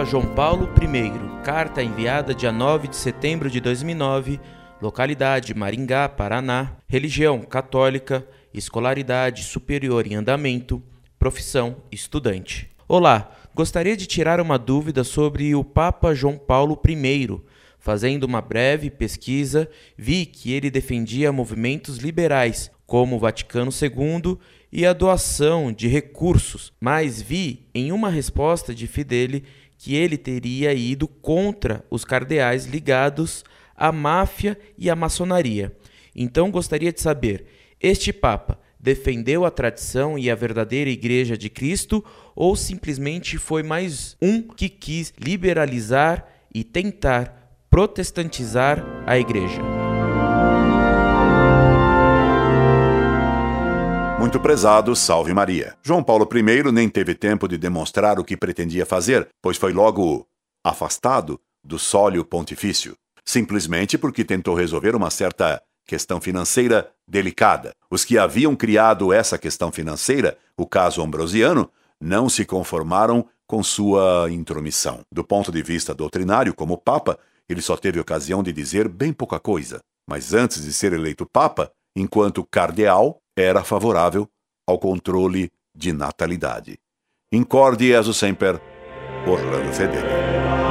João Paulo I, carta enviada dia 9 de setembro de 2009, localidade Maringá, Paraná, religião católica, escolaridade superior em andamento, profissão estudante. Olá, gostaria de tirar uma dúvida sobre o Papa João Paulo I. Fazendo uma breve pesquisa, vi que ele defendia movimentos liberais, como o Vaticano II e a doação de recursos, mas vi em uma resposta de Fidele que ele teria ido contra os cardeais ligados à máfia e à maçonaria. Então gostaria de saber: este Papa defendeu a tradição e a verdadeira Igreja de Cristo ou simplesmente foi mais um que quis liberalizar e tentar protestantizar a Igreja? Muito prezado, salve Maria. João Paulo I nem teve tempo de demonstrar o que pretendia fazer, pois foi logo afastado do sólio pontifício, simplesmente porque tentou resolver uma certa questão financeira delicada. Os que haviam criado essa questão financeira, o caso ambrosiano, não se conformaram com sua intromissão. Do ponto de vista doutrinário, como Papa, ele só teve ocasião de dizer bem pouca coisa. Mas antes de ser eleito Papa, enquanto cardeal, era favorável ao controle de natalidade. Incorde Jesus Semper, Orlando Fedeli.